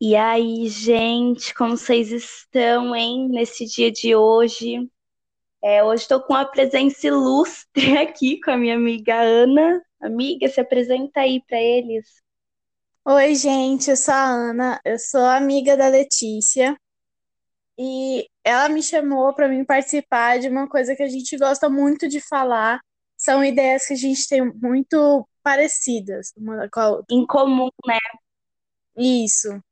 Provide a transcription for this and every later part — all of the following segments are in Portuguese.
E aí, gente, como vocês estão, hein, nesse dia de hoje? É, hoje estou com uma presença ilustre aqui com a minha amiga Ana. Amiga, se apresenta aí para eles. Oi, gente, eu sou a Ana, eu sou amiga da Letícia e ela me chamou para mim participar de uma coisa que a gente gosta muito de falar. São ideias que a gente tem muito parecidas uma com a outra. Em comum, né? Isso.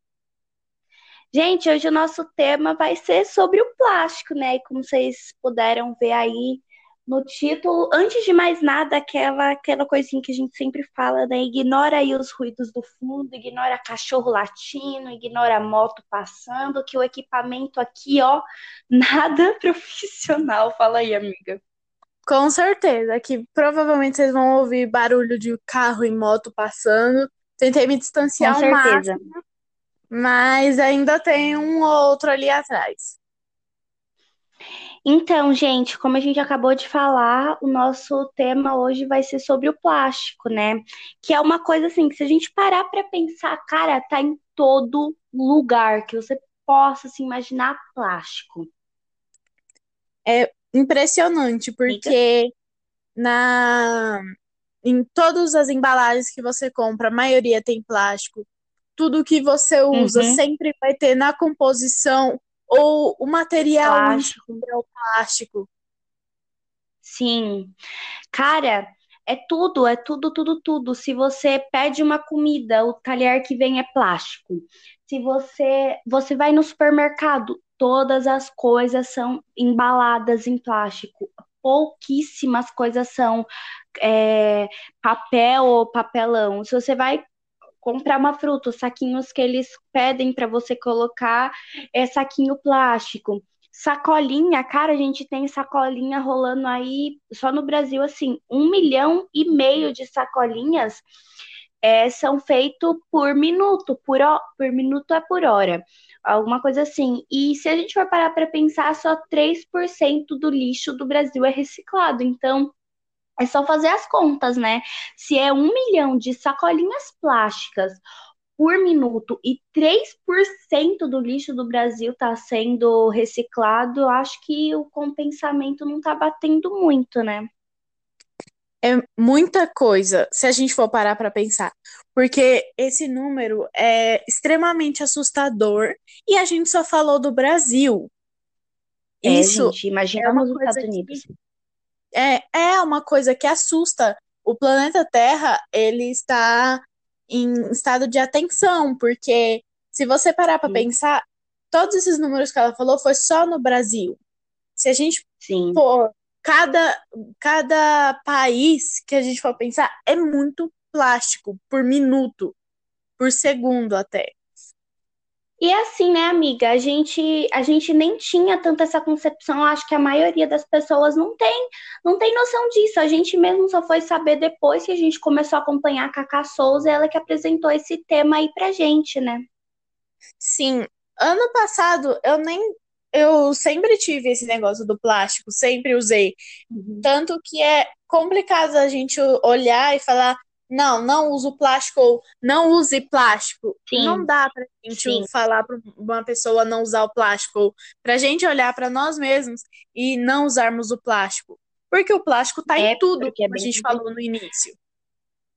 Gente, hoje o nosso tema vai ser sobre o plástico, né? E como vocês puderam ver aí no título, antes de mais nada, aquela, aquela coisinha que a gente sempre fala, né? Ignora aí os ruídos do fundo, ignora cachorro latindo, ignora moto passando, que o equipamento aqui, ó, nada profissional. Fala aí, amiga. Com certeza, que provavelmente vocês vão ouvir barulho de carro e moto passando. Tentei me distanciar Com certeza. máximo, mas ainda tem um outro ali atrás. Então, gente, como a gente acabou de falar, o nosso tema hoje vai ser sobre o plástico, né? Que é uma coisa assim, que se a gente parar para pensar, cara, tá em todo lugar que você possa se imaginar plástico. É impressionante, porque na em todas as embalagens que você compra, a maioria tem plástico. Tudo que você usa Uhum. sempre vai ter na composição ou o material Plástico. é o plástico. Sim. Cara, é tudo, é tudo, tudo, tudo. Se você pede uma comida, o talher que vem é plástico. Se você, você vai no supermercado, todas as coisas são embaladas em plástico. Pouquíssimas coisas são é, papel ou papelão. Se você vai comprar uma fruta, os saquinhos que eles pedem para você colocar é saquinho plástico. Sacolinha, cara, a gente tem sacolinha rolando aí só no Brasil, assim, um milhão e meio de sacolinhas é, são feitos por minuto, por, por minuto é por hora, alguma coisa assim. E se a gente for parar para pensar, só 3% do lixo do Brasil é reciclado. Então, é só fazer as contas, né? Se é um milhão de sacolinhas plásticas por minuto e 3% do lixo do Brasil está sendo reciclado, eu acho que o compensamento não está batendo muito, né? É muita coisa, se a gente for parar para pensar, porque esse número é extremamente assustador e a gente só falou do Brasil. É, Isso gente, imagina é coisa Estados que Unidos. É, é uma coisa que assusta. O planeta Terra, ele está em estado de atenção, porque se você parar para pensar, todos esses números que ela falou foi só no Brasil. Se a gente sim. for cada cada país que a gente for pensar é muito plástico por minuto, por segundo até. E assim, né, amiga, a gente, a gente nem tinha tanto essa concepção, acho que a maioria das pessoas não tem, não tem noção disso. A gente mesmo só foi saber depois que a gente começou a acompanhar a Cacá Souza, ela que apresentou esse tema aí pra gente, né? Sim, ano passado eu nem eu sempre tive esse negócio do plástico, sempre usei. Uhum. Tanto que é complicado a gente olhar e falar, não, não uso plástico ou não use plástico. Não Sim, dá pra gente sim. falar para uma pessoa não usar o plástico, ou pra gente olhar para nós mesmos e não usarmos o plástico. Porque o plástico tá em É, tudo, porque é como a bem gente falou no início.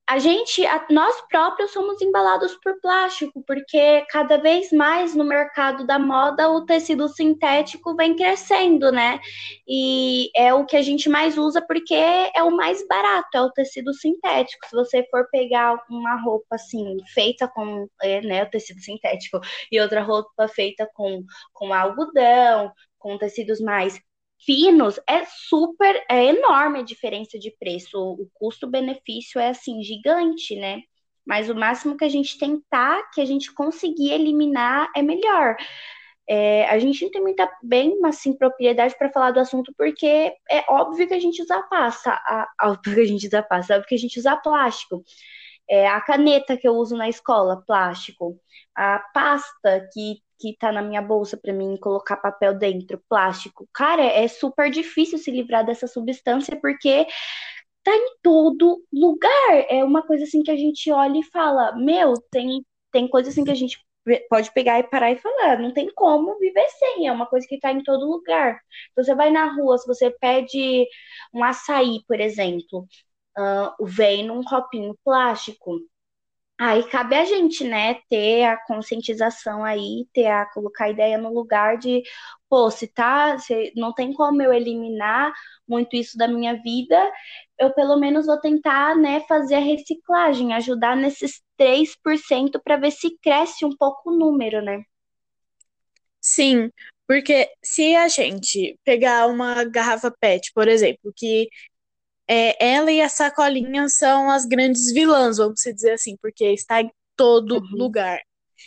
A gente, a- nós próprios somos embalados por plástico, porque cada vez mais no mercado da moda o tecido sintético vem crescendo, né? E é o que a gente mais usa porque é o mais barato, é o tecido sintético. Se você for pegar uma roupa assim, feita com é, né, o tecido sintético, e outra roupa feita com, com algodão, com tecidos mais finos, é super, é enorme a diferença de preço. O custo-benefício é assim gigante, né? Mas o máximo que a gente tentar, que a gente conseguir eliminar, é melhor. É, a gente não tem muita bem assim propriedade para falar do assunto porque é óbvio que a gente usa pasta, a, óbvio que a gente usa pasta, óbvio que a gente usa plástico. É, a caneta que eu uso na escola, plástico. A pasta que que tá na minha bolsa para mim colocar papel dentro, plástico. Cara, é super difícil se livrar dessa substância porque tá em todo lugar. É uma coisa assim que a gente olha e fala, meu, tem tem coisa assim que a gente pode pegar e parar e falar, não tem como viver sem, é uma coisa que está em todo lugar. Então, você vai na rua, se você pede um açaí, por exemplo, uh, vem num copinho plástico. Aí cabe a gente, né, ter a conscientização aí, ter a colocar a ideia no lugar de, pô, se tá, se não tem como eu eliminar muito isso da minha vida, eu pelo menos vou tentar, né, fazer a reciclagem, ajudar nesses 3% para ver se cresce um pouco o número, né? Sim, porque se a gente pegar uma garrafa PET, por exemplo, que é, ela e a sacolinha são as grandes vilãs, vamos dizer assim, porque está em todo uhum. lugar.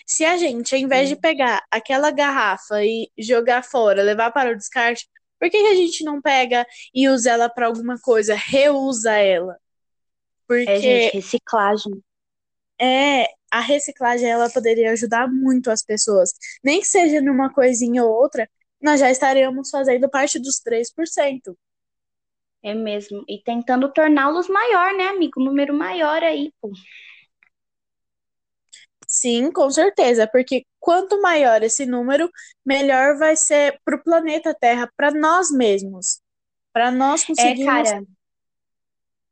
Se a gente, ao invés de pegar aquela garrafa e jogar fora, levar para o descarte, por que, que a gente não pega e usa ela para alguma coisa, reusa ela? Porque é, gente, reciclagem. É, a reciclagem ela poderia ajudar muito as pessoas. Nem que seja numa coisinha ou outra, nós já estaríamos fazendo parte dos 3%. É mesmo. E tentando torná-los maior, né, amigo? Um número maior aí, pô. Sim, com certeza, porque quanto maior esse número, melhor vai ser para o planeta Terra, para nós mesmos, para nós conseguirmos. É, cara,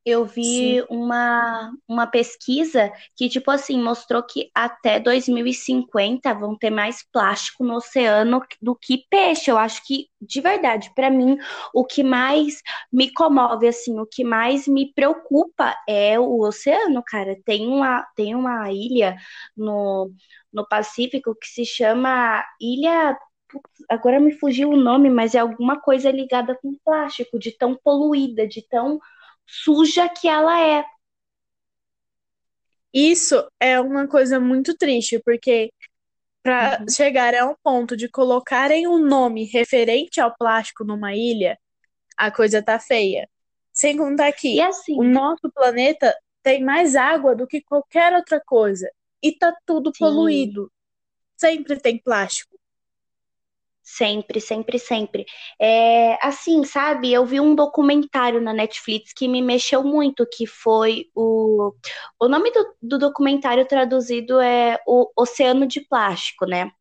eu vi uma, uma pesquisa que, tipo assim, mostrou que até 2050 vão ter mais plástico no oceano do que peixe. Eu acho que, de verdade, para mim, o que mais me comove, assim, o que mais me preocupa é o oceano, cara. Tem uma, tem uma ilha no, no Pacífico que se chama Ilha agora me fugiu o nome, mas é alguma coisa ligada com plástico, de tão poluída, de tão suja que ela é. Isso é uma coisa muito triste, porque para uhum. chegar a um ponto de colocarem um nome referente ao plástico numa ilha, a coisa tá feia. Sem contar que assim, o nosso planeta tem mais água do que qualquer outra coisa e tá tudo sim. poluído. Sempre tem plástico. Sempre, sempre, sempre. É, assim, sabe, eu vi um documentário na Netflix que me mexeu muito, que foi o. O nome do, do documentário traduzido é O Oceano de Plástico, né?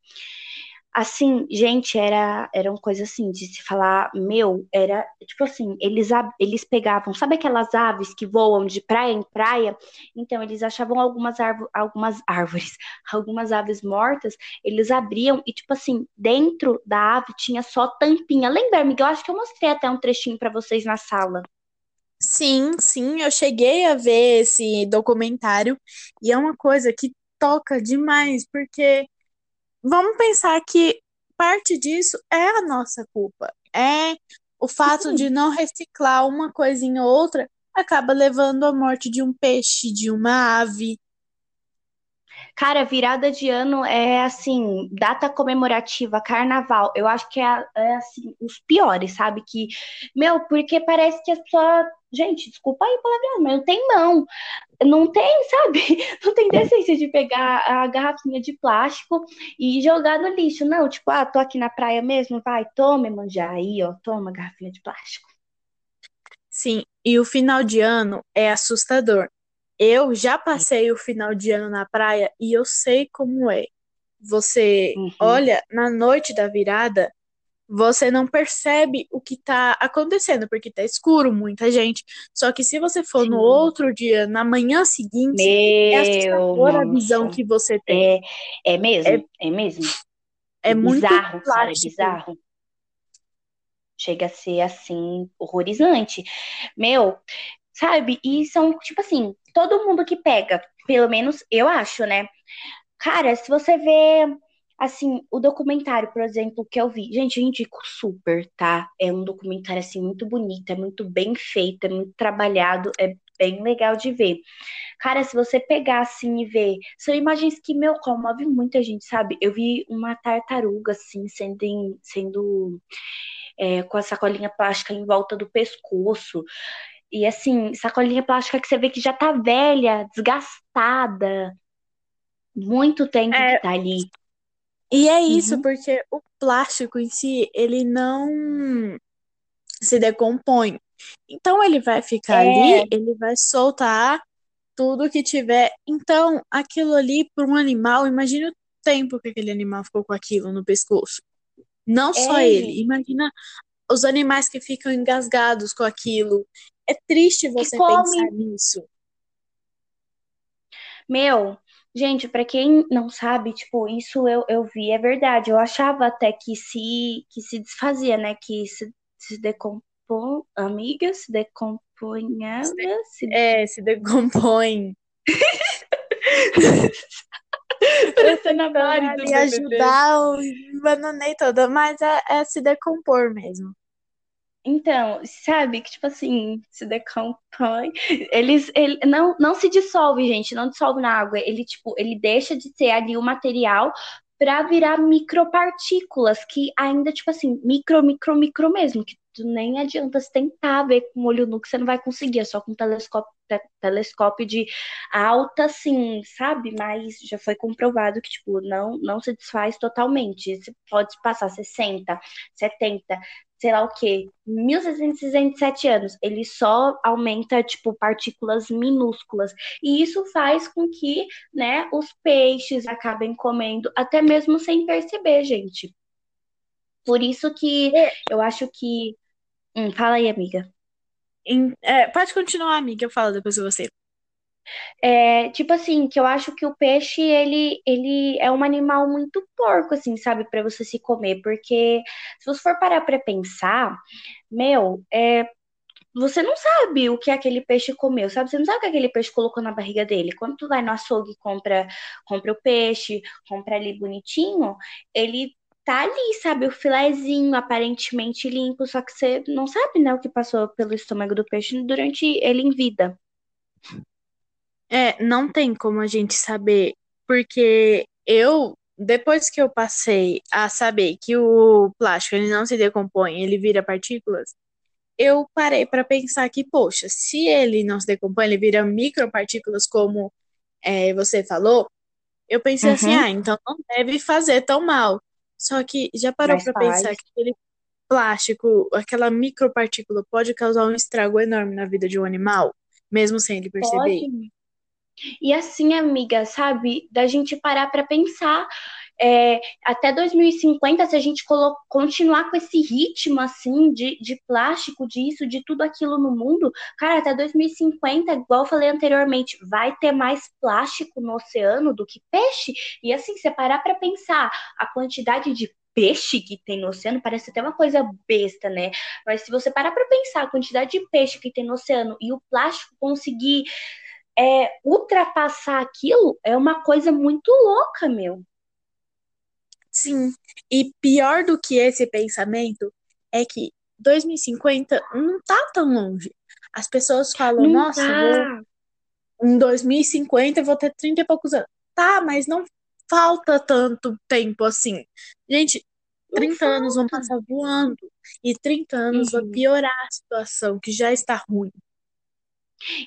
Assim, gente, era, era uma coisa assim, de se falar, meu, era, tipo assim, eles, eles pegavam, sabe aquelas aves que voam de praia em praia? Então, eles achavam algumas, algumas árvores, algumas aves mortas, eles abriam e, tipo assim, dentro da ave tinha só tampinha. Lembra, amiga? Eu acho que eu mostrei até um trechinho para vocês na sala. Sim, sim, eu cheguei a ver esse documentário e é uma coisa que toca demais, porque vamos pensar que parte disso é a nossa culpa. É o fato de não reciclar uma coisinha ou outra acaba levando à morte de um peixe, de uma ave. Cara, virada de ano é assim, data comemorativa, carnaval. Eu acho que é, é assim, os piores, sabe? Que, meu, porque parece que as pessoas. Gente, desculpa aí palavra, mas não tem mão não tem, sabe? Não tem decência de pegar a garrafinha de plástico e jogar no lixo. Não, tipo, ah, tô aqui na praia mesmo, vai, toma, manjar aí, ó, toma garrafinha de plástico. Sim, e o final de ano é assustador. Eu já passei o final de ano na praia e eu sei como é. Você uhum. olha na noite da virada, você não percebe o que tá acontecendo, porque tá escuro, muita gente. Só que se você for Sim. no outro dia, na manhã seguinte, é Meu é assustadora a visão que você tem. É, é mesmo, é, é mesmo. É, é muito bizarro, cara, é bizarro. Chega a ser assim, horrorizante. Meu, sabe? E são, tipo assim, todo mundo que pega, pelo menos eu acho, né? Cara, se você vê Assim, o documentário, por exemplo, que eu vi, gente, eu indico super, tá? É um documentário, assim, muito bonito, é muito bem feito, é muito trabalhado, é bem legal de ver. Cara, se você pegar assim e ver, são imagens que, meu, comove muita gente, sabe? Eu vi uma tartaruga, assim, sendo, em, sendo é, com a sacolinha plástica em volta do pescoço. E assim, sacolinha plástica que você vê que já tá velha, desgastada. Muito tempo é, que tá ali. E é isso, uhum. porque o plástico em si, ele não se decompõe. Então ele vai ficar é. ali, ele vai soltar tudo que tiver. Então, aquilo ali para um animal, imagina o tempo que aquele animal ficou com aquilo no pescoço. Não só é. ele. Imagina os animais que ficam engasgados com aquilo. É triste você pensar nisso. Meu, gente, para quem não sabe, tipo, isso eu, eu vi, é verdade. Eu achava até que se, que se desfazia, né? Que se, se decompõe, amiga, se decompunha. Se, é, se decompõe. Parecendo a Mari do ajudar, eu abandonei toda, mas é, é se decompor mesmo. Então, sabe que, tipo assim, se decompõe. Eles, ele não, não se dissolve, gente, não dissolve na água. Ele, tipo, ele deixa de ser ali o material para virar micropartículas, que ainda, tipo assim, micro, micro, micro mesmo, que tu nem adianta se tentar ver com o olho nu que você não vai conseguir, é só com telescópio, te, telescópio de alta, assim, sabe? Mas já foi comprovado que, tipo, não, não se desfaz totalmente. Você pode passar 60, 70, sei lá o quê, 1667 anos, ele só aumenta, tipo, partículas minúsculas. E isso faz com que, né, os peixes acabem comendo, até mesmo sem perceber, gente. Por isso que é. eu acho que. Hum, fala aí, amiga. É, pode continuar, amiga, eu falo depois de você. É, tipo assim, que eu acho que o peixe, ele, ele é um animal muito porco, assim, sabe, para você se comer, porque se você for parar pra pensar, meu, é, você não sabe o que aquele peixe comeu, sabe? Você não sabe o que aquele peixe colocou na barriga dele. Quando tu vai no açougue e compra, compra o peixe, compra ali bonitinho, ele tá ali, sabe? O filezinho aparentemente limpo, só que você não sabe, né, o que passou pelo estômago do peixe durante ele em vida. É, não tem como a gente saber, porque eu, depois que eu passei a saber que o plástico ele não se decompõe, ele vira partículas, eu parei para pensar que, poxa, se ele não se decompõe, ele vira micropartículas, como é, você falou, eu pensei assim, uhum. assim, ah, então não deve fazer tão mal. Só que já parou para pensar que aquele plástico, aquela micropartícula pode causar um estrago enorme na vida de um animal, mesmo sem ele perceber? Pode. E assim, amiga, sabe, da gente parar para pensar. É, até 2050, se a gente continuar com esse ritmo assim de, de plástico, disso, de tudo aquilo no mundo, cara, até 2050, igual eu falei anteriormente, vai ter mais plástico no oceano do que peixe. E assim, se parar para pensar a quantidade de peixe que tem no oceano parece até uma coisa besta, né? Mas se você parar para pensar a quantidade de peixe que tem no oceano e o plástico conseguir é, ultrapassar aquilo é uma coisa muito louca, meu. Sim, e pior do que esse pensamento é que 2050 não tá tão longe. As pessoas falam, não nossa, tá. vou, em 2050 eu vou ter 30 e poucos anos. Tá, mas não falta tanto tempo assim. Gente, 30 anos vão passar voando e 30 anos uhum. vai piorar a situação que já está ruim.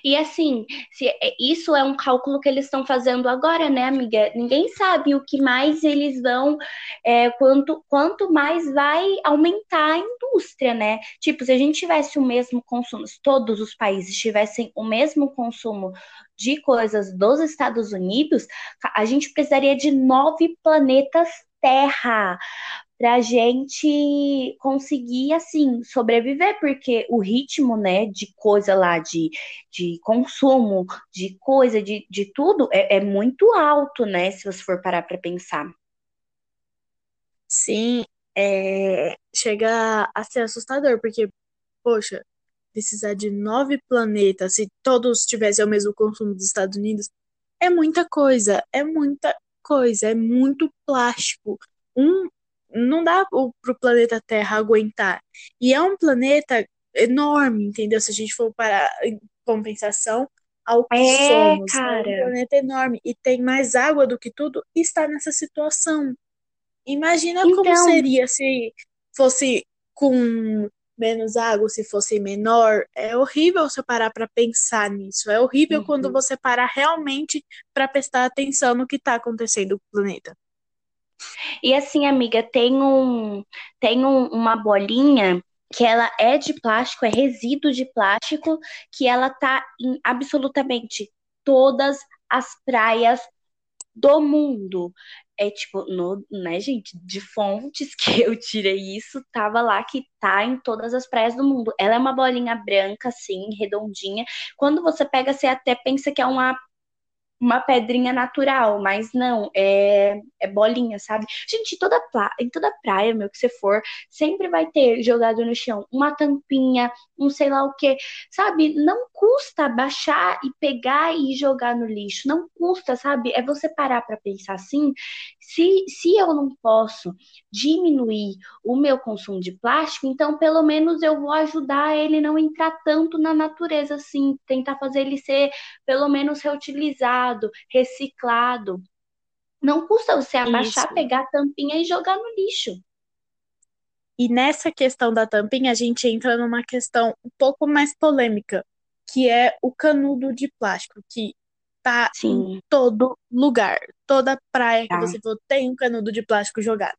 E assim, se é, isso é um cálculo que eles estão fazendo agora, né, amiga? Ninguém sabe o que mais eles vão, é, quanto, quanto mais vai aumentar a indústria, né? Tipo, se a gente tivesse o mesmo consumo, se todos os países tivessem o mesmo consumo de coisas dos Estados Unidos, a gente precisaria de nove planetas Terra para a gente conseguir, assim, sobreviver, porque o ritmo, né, de coisa lá, de, de consumo, de coisa, de, de tudo, é, é muito alto, né, se você for parar para pensar. Sim, é, chega a ser assustador, porque, poxa, precisar de nove planetas, se todos tivessem o mesmo consumo dos Estados Unidos, é muita coisa, é muita coisa, é muito plástico. Um não dá para o planeta Terra aguentar. E é um planeta enorme, entendeu? Se a gente for para em compensação ao que é, somos. Cara. É um planeta enorme e tem mais água do que tudo e está nessa situação. Imagina então... como seria se fosse com menos água, se fosse menor. É horrível você parar para pensar nisso. É horrível uhum. quando você parar realmente para prestar atenção no que está acontecendo com o planeta. E assim, amiga, tem um tem um, uma bolinha que ela é de plástico, é resíduo de plástico, que ela tá em absolutamente todas as praias do mundo. é tipo, no, né, gente, de fontes que eu tirei isso, tava lá que tá em todas as praias do mundo. Ela é uma bolinha branca, assim, redondinha. Quando você pega, você até pensa que é uma uma pedrinha natural, mas não, é, é bolinha, sabe? Gente, toda em toda praia, meu, que você for, sempre vai ter jogado no chão uma tampinha, um sei lá o que, sabe? Não custa baixar e pegar e jogar no lixo, não custa, sabe? É você parar para pensar assim, se, se eu não posso diminuir o meu consumo de plástico, então pelo menos eu vou ajudar ele não entrar tanto na natureza, assim, tentar fazer ele ser pelo menos reutilizado, reciclado. Não custa você abaixar, Isso. pegar a tampinha e jogar no lixo. E nessa questão da tampinha, a gente entra numa questão um pouco mais polêmica, que é o canudo de plástico, que tá Sim. em todo lugar. Toda praia tá. que você for tem um canudo de plástico jogado.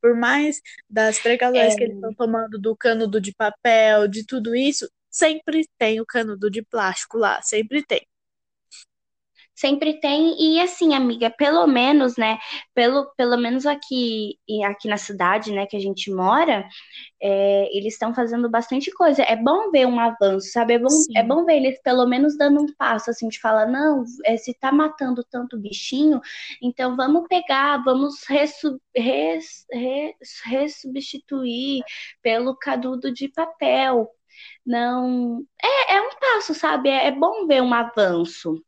Por mais das precauções é... que eles estão tomando do canudo de papel, de tudo isso, sempre tem o canudo de plástico lá, sempre tem. Sempre tem, e assim, amiga, pelo menos, né, pelo, pelo menos aqui, aqui na cidade, né, que a gente mora, é, eles estão fazendo bastante coisa. É bom ver um avanço, sabe? É bom, é bom ver eles pelo menos dando um passo, assim, de falar, não, é, se tá matando tanto bichinho, então vamos pegar, vamos resu, res, res, resubstituir pelo canudo de papel. Não, é, é um passo, sabe? É, é bom ver um avanço.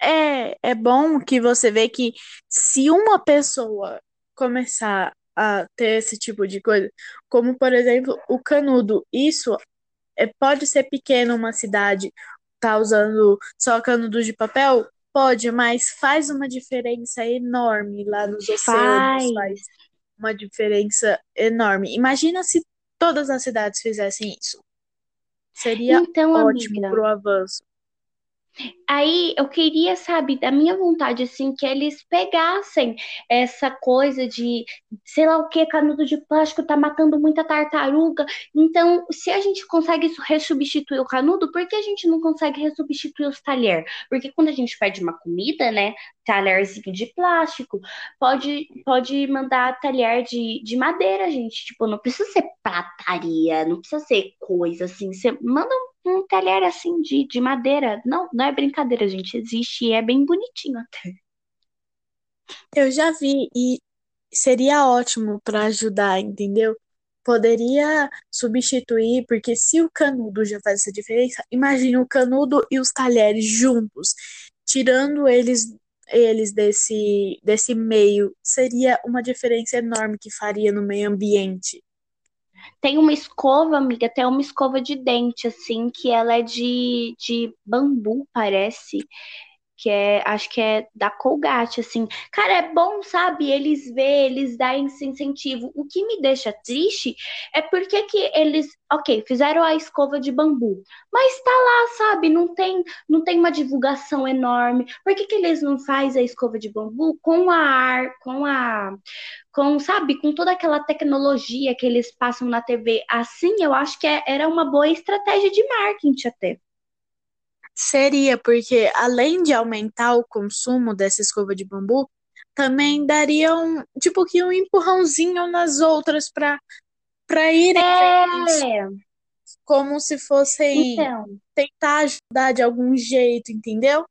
É, é bom que você vê que se uma pessoa começar a ter esse tipo de coisa, como por exemplo o canudo, isso é, pode ser pequeno uma cidade, tá usando só canudo de papel, pode, mas faz uma diferença enorme lá nos oceanos, faz, faz uma diferença enorme. Imagina se todas as cidades fizessem isso. Seria então, ótimo para o avanço. Aí eu queria, sabe, da minha vontade, assim, que eles pegassem essa coisa de, sei lá o que, canudo de plástico tá matando muita tartaruga. Então, se a gente consegue resubstituir o canudo, por que a gente não consegue resubstituir os talher? Porque quando a gente pede uma comida, né, talherzinho de plástico, pode, pode mandar talher de, de madeira, gente. Tipo, não precisa ser prataria, não precisa ser coisa assim. Você manda um, um talher assim de, de madeira. Não, não é brincadeira, gente. Existe e é bem bonitinho até. Eu já vi e seria ótimo para ajudar, entendeu? Poderia substituir, porque se o canudo já faz essa diferença, imagine o canudo e os talheres juntos, tirando eles eles desse, desse meio, seria uma diferença enorme que faria no meio ambiente. Tem uma escova, amiga, tem uma escova de dente, assim, que ela é de, de bambu, parece que é, acho que é da Colgate, assim. Cara, é bom, sabe? Eles vê, eles dão esse incentivo. O que me deixa triste é porque que eles, ok, fizeram a escova de bambu, mas tá lá, sabe? Não tem, não tem uma divulgação enorme. Por que, que eles não fazem a escova de bambu com a ar, com a com, sabe, com toda aquela tecnologia que eles passam na TV. Assim, eu acho que é, era uma boa estratégia de marketing até. Seria, porque além de aumentar o consumo dessa escova de bambu, também daria um, tipo que um empurrãozinho nas outras para para irem é. como se fossem então. tentar ajudar de algum jeito, entendeu?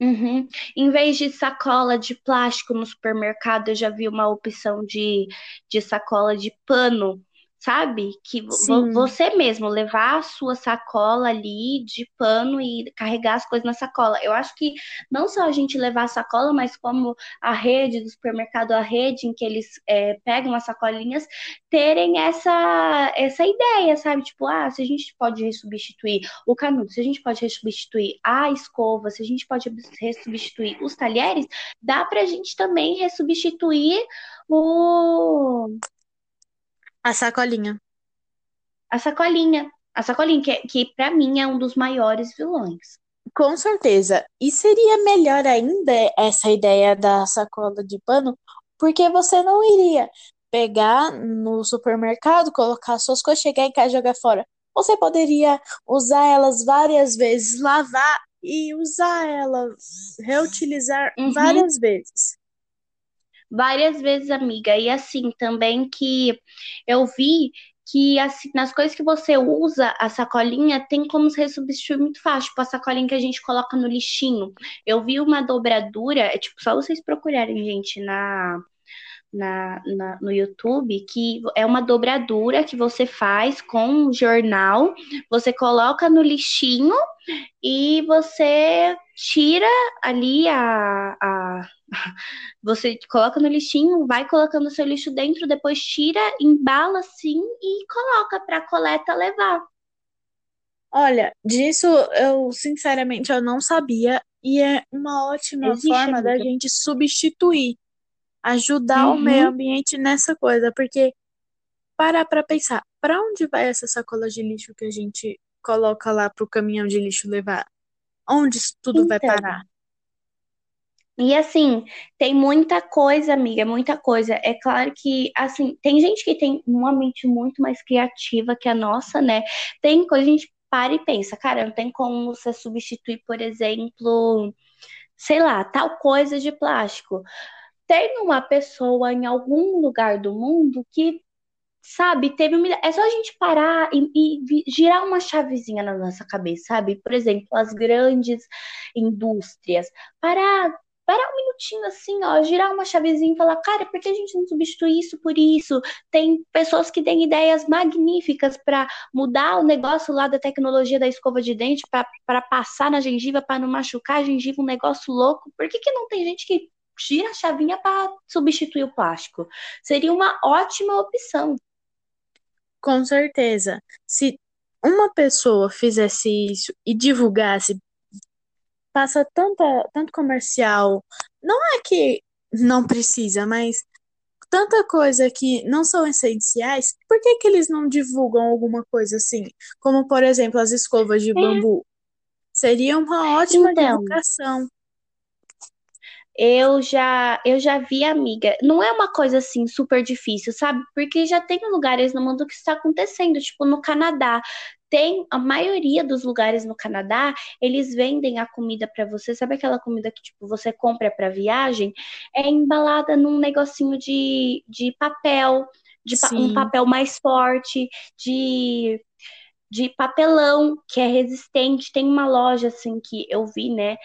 Uhum. Em vez de sacola de plástico no supermercado, eu já vi uma opção de, de sacola de pano sabe? Que Sim. você mesmo levar a sua sacola ali de pano e carregar as coisas na sacola. Eu acho que não só a gente levar a sacola, mas como a rede do supermercado, a rede em que eles é, pegam as sacolinhas, terem essa, essa ideia, sabe? Tipo, ah, se a gente pode resubstituir o canudo, se a gente pode resubstituir a escova, se a gente pode resubstituir os talheres, dá pra gente também resubstituir o a sacolinha. A sacolinha. A sacolinha, que, que para mim é um dos maiores vilões. Com certeza. E seria melhor ainda essa ideia da sacola de pano, porque você não iria pegar no supermercado, colocar suas coisas, chegar em casa e jogar fora. Você poderia usar elas várias vezes, lavar e usar elas, reutilizar uhum. várias vezes. Várias vezes, amiga. E assim, também que eu vi que assim, nas coisas que você usa a sacolinha, tem como se substituir muito fácil. Tipo, a sacolinha que a gente coloca no lixinho. Eu vi uma dobradura, é tipo, só vocês procurarem, gente, na na, na, no YouTube, que é uma dobradura que você faz com um jornal, você coloca no lixinho e você tira ali a, a você coloca no lixinho, vai colocando o seu lixo dentro, depois tira, embala assim e coloca para coleta levar. Olha, disso eu sinceramente eu não sabia e é uma ótima Existe, forma da gente substituir ajudar uhum. o meio ambiente nessa coisa, porque parar para pensar, para onde vai essa sacola de lixo que a gente coloca lá para o caminhão de lixo levar? Onde isso tudo então, vai parar? E assim, tem muita coisa, amiga, muita coisa. É claro que, assim, tem gente que tem uma mente muito mais criativa que a nossa, né? Tem coisa, a gente para e pensa, cara, não tem como você substituir, por exemplo, sei lá, tal coisa de plástico tem uma pessoa em algum lugar do mundo que, sabe, teve uma... É só a gente parar e, e girar uma chavezinha na nossa cabeça, sabe? Por exemplo, as grandes indústrias. Parar parar um minutinho assim, ó, girar uma chavezinha e falar, cara, por que a gente não substitui isso por isso? Tem pessoas que têm ideias magníficas para mudar o negócio lá da tecnologia da escova de dente para passar na gengiva, para não machucar a gengiva, um negócio louco. Por que, que não tem gente que gira a chavinha para substituir o plástico. Seria uma ótima opção. Com certeza. Se uma pessoa fizesse isso e divulgasse, passa tanta, tanto comercial. Não é que não precisa, mas tanta coisa que não são essenciais, por que, que eles não divulgam alguma coisa assim? Como, por exemplo, as escovas de é. bambu. Seria uma ótima então, divulgação. Eu já, eu já vi, amiga. Não é uma coisa assim super difícil, sabe? Porque já tem lugares no mundo que está acontecendo, tipo no Canadá. Tem a maioria dos lugares no Canadá, eles vendem a comida para você. Sabe aquela comida que tipo você compra para viagem? É embalada num negocinho de, de papel, de pa um papel mais forte, de de papelão que é resistente. Tem uma loja assim que eu vi, né?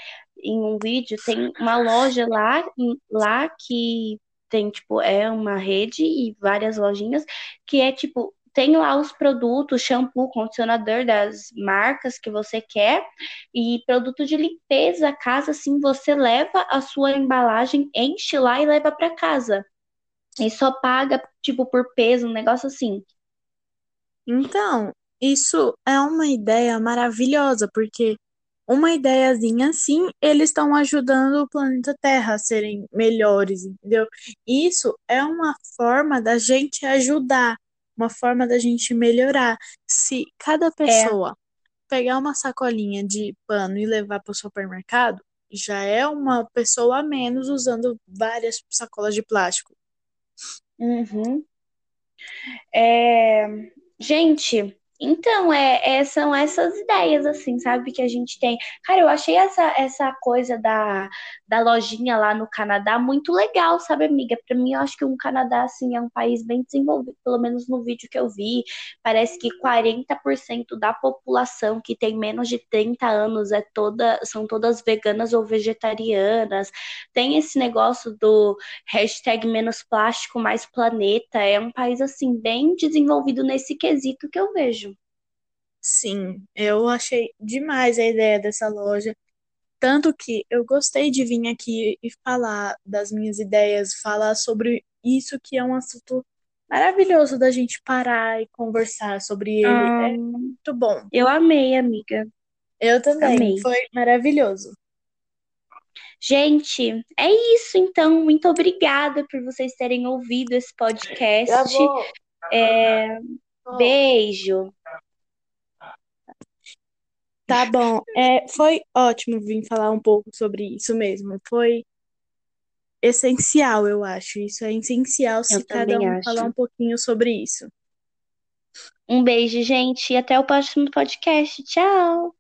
Em um vídeo, tem uma loja lá, lá que tem, tipo, é uma rede e várias lojinhas, que é, tipo, tem lá os produtos, shampoo, condicionador das marcas que você quer e produto de limpeza, casa, assim, você leva a sua embalagem, enche lá e leva para casa. E só paga, tipo, por peso, um negócio assim. Então, isso é uma ideia maravilhosa, porque uma ideiazinha assim, eles estão ajudando o planeta Terra a serem melhores, entendeu? Isso é uma forma da gente ajudar, uma forma da gente melhorar. Se cada é. pessoa é. pegar uma sacolinha de pano e levar para o supermercado, já é uma pessoa a menos usando várias sacolas de plástico. Uhum. É... Gente, então, é, é, são essas ideias, assim, sabe, que a gente tem. Cara, eu achei essa, essa coisa da, da lojinha lá no Canadá muito legal, sabe, amiga? Para mim, eu acho que o Canadá, assim, é um país bem desenvolvido, pelo menos no vídeo que eu vi. Parece que 40% da população que tem menos de 30 anos é toda, são todas veganas ou vegetarianas. Tem esse negócio do hashtag menos plástico, mais planeta. É um país, assim, bem desenvolvido nesse quesito que eu vejo. Sim, eu achei demais a ideia dessa loja. Tanto que eu gostei de vir aqui e falar das minhas ideias, falar sobre isso que é um assunto maravilhoso da gente parar e conversar sobre ele. é muito bom. Eu amei, amiga. Eu também. Amei. Foi maravilhoso. Gente, é isso então. Muito obrigada por vocês terem ouvido esse podcast. É... Beijo. Tá bom. É, foi ótimo vir falar um pouco sobre isso mesmo. Foi essencial, eu acho. Isso é essencial se cada um acho. falar um pouquinho sobre isso. Um beijo, gente, e até o próximo podcast. Tchau!